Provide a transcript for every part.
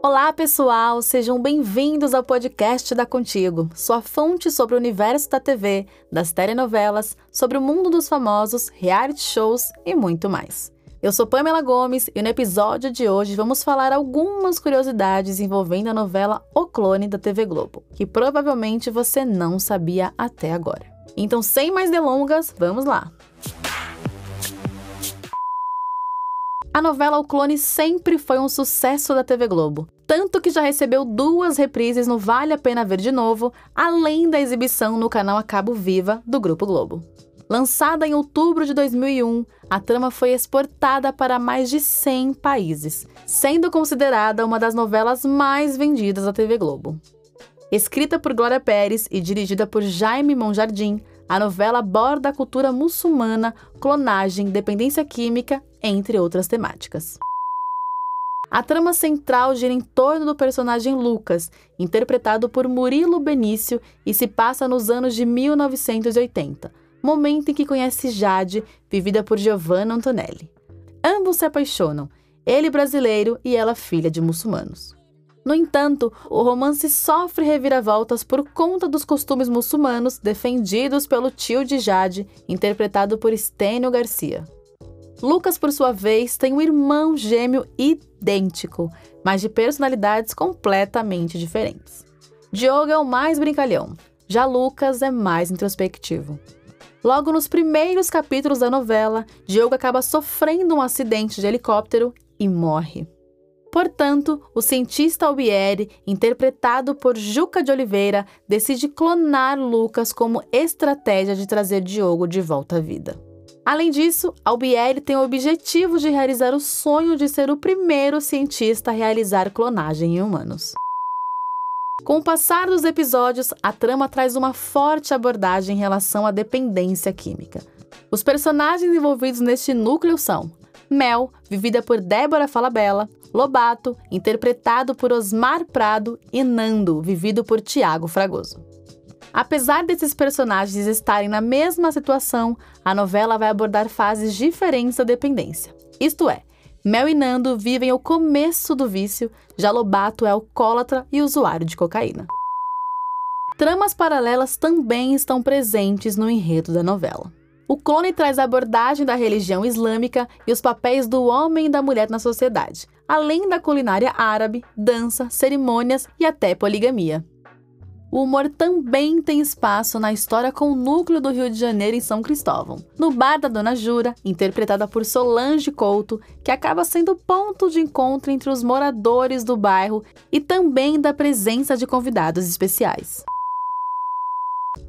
Olá, pessoal! Sejam bem-vindos ao podcast da Contigo, sua fonte sobre o universo da TV, das telenovelas, sobre o mundo dos famosos, reality shows e muito mais. Eu sou Pamela Gomes e no episódio de hoje vamos falar algumas curiosidades envolvendo a novela O Clone da TV Globo, que provavelmente você não sabia até agora. Então, sem mais delongas, vamos lá! A novela O Clone sempre foi um sucesso da TV Globo, tanto que já recebeu duas reprises no Vale a Pena Ver de Novo, além da exibição no canal A Cabo Viva do Grupo Globo. Lançada em outubro de 2001, a trama foi exportada para mais de 100 países, sendo considerada uma das novelas mais vendidas da TV Globo. Escrita por Glória Pérez e dirigida por Jaime Monjardim, a novela aborda a cultura muçulmana, clonagem, dependência química, entre outras temáticas. A trama central gira em torno do personagem Lucas, interpretado por Murilo Benício, e se passa nos anos de 1980, momento em que conhece Jade, vivida por Giovanna Antonelli. Ambos se apaixonam, ele brasileiro e ela filha de muçulmanos. No entanto, o romance sofre reviravoltas por conta dos costumes muçulmanos defendidos pelo tio de Jade, interpretado por Stênio Garcia. Lucas, por sua vez, tem um irmão gêmeo idêntico, mas de personalidades completamente diferentes. Diogo é o mais brincalhão, já Lucas é mais introspectivo. Logo nos primeiros capítulos da novela, Diogo acaba sofrendo um acidente de helicóptero e morre. Portanto, o cientista Albieri, interpretado por Juca de Oliveira, decide clonar Lucas como estratégia de trazer Diogo de volta à vida. Além disso, Albieri tem o objetivo de realizar o sonho de ser o primeiro cientista a realizar clonagem em humanos. Com o passar dos episódios, a trama traz uma forte abordagem em relação à dependência química. Os personagens envolvidos neste núcleo são Mel, vivida por Débora Falabella, Lobato, interpretado por Osmar Prado, e Nando, vivido por Tiago Fragoso. Apesar desses personagens estarem na mesma situação, a novela vai abordar fases diferentes da dependência. Isto é, Mel e Nando vivem o começo do vício, já Lobato é alcoólatra e usuário de cocaína. Tramas paralelas também estão presentes no enredo da novela. O clone traz a abordagem da religião islâmica e os papéis do homem e da mulher na sociedade, além da culinária árabe, dança, cerimônias e até poligamia. O humor também tem espaço na história com o núcleo do Rio de Janeiro em São Cristóvão, no bar da Dona Jura, interpretada por Solange Couto, que acaba sendo ponto de encontro entre os moradores do bairro e também da presença de convidados especiais.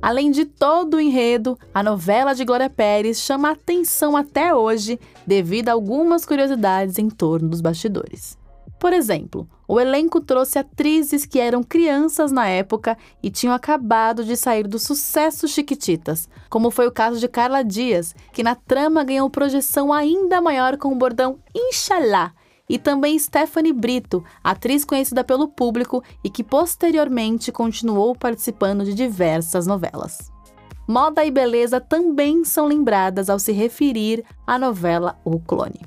Além de todo o enredo, a novela de Glória Pérez chama atenção até hoje devido a algumas curiosidades em torno dos bastidores. Por exemplo, o elenco trouxe atrizes que eram crianças na época e tinham acabado de sair do sucesso Chiquititas, como foi o caso de Carla Dias, que na trama ganhou projeção ainda maior com o bordão Inshallah, e também Stephanie Brito, atriz conhecida pelo público e que posteriormente continuou participando de diversas novelas. Moda e beleza também são lembradas ao se referir à novela O Clone.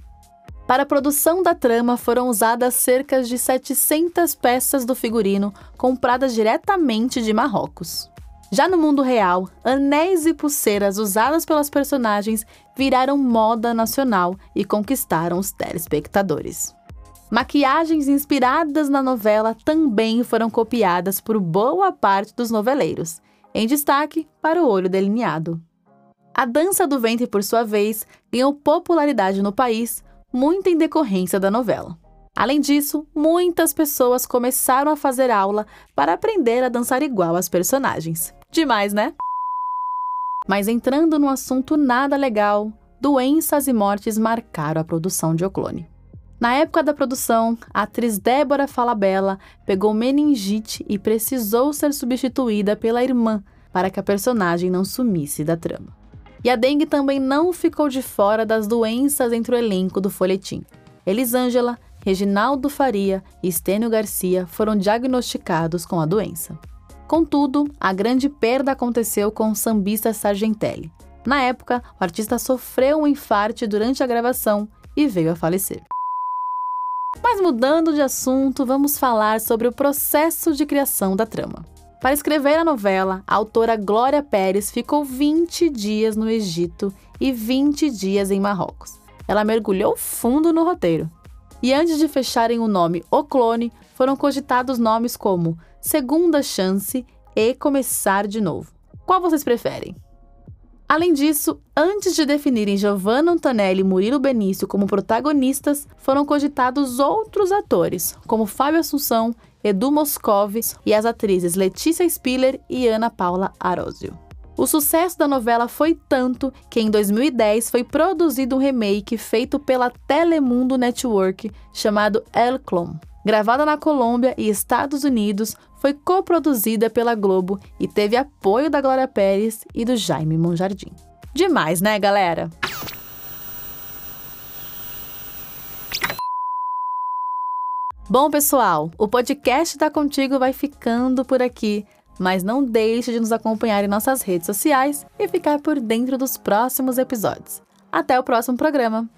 Para a produção da trama foram usadas cerca de 700 peças do figurino compradas diretamente de Marrocos. Já no mundo real, anéis e pulseiras usadas pelas personagens viraram moda nacional e conquistaram os telespectadores. Maquiagens inspiradas na novela também foram copiadas por boa parte dos noveleiros, em destaque para o olho delineado. A dança do ventre, por sua vez, ganhou popularidade no país, muito em decorrência da novela. Além disso, muitas pessoas começaram a fazer aula para aprender a dançar igual às personagens. Demais, né? Mas entrando no assunto nada legal, doenças e mortes marcaram a produção de O Clone. Na época da produção, a atriz Débora Falabella pegou meningite e precisou ser substituída pela irmã para que a personagem não sumisse da trama. E a dengue também não ficou de fora das doenças entre o elenco do folhetim. Elisângela, Reginaldo Faria e Estênio Garcia foram diagnosticados com a doença. Contudo, a grande perda aconteceu com o sambista Sargentelli. Na época, o artista sofreu um infarte durante a gravação e veio a falecer. Mas mudando de assunto, vamos falar sobre o processo de criação da trama. Para escrever a novela, a autora Glória Pérez ficou 20 dias no Egito e 20 dias em Marrocos. Ela mergulhou fundo no roteiro. E antes de fecharem o nome O Clone, foram cogitados nomes como Segunda Chance e Começar de Novo. Qual vocês preferem? Além disso, antes de definirem Giovanna Antonelli e Murilo Benício como protagonistas, foram cogitados outros atores, como Fábio Assunção, Edu Moscovis e as atrizes Letícia Spiller e Ana Paula Arósio. O sucesso da novela foi tanto que em 2010 foi produzido um remake feito pela Telemundo Network chamado El Clone. Gravada na Colômbia e Estados Unidos, foi coproduzida pela Globo e teve apoio da Glória Pérez e do Jaime Monjardim. Demais, né, galera? Bom, pessoal, o podcast da Contigo vai ficando por aqui, mas não deixe de nos acompanhar em nossas redes sociais e ficar por dentro dos próximos episódios. Até o próximo programa!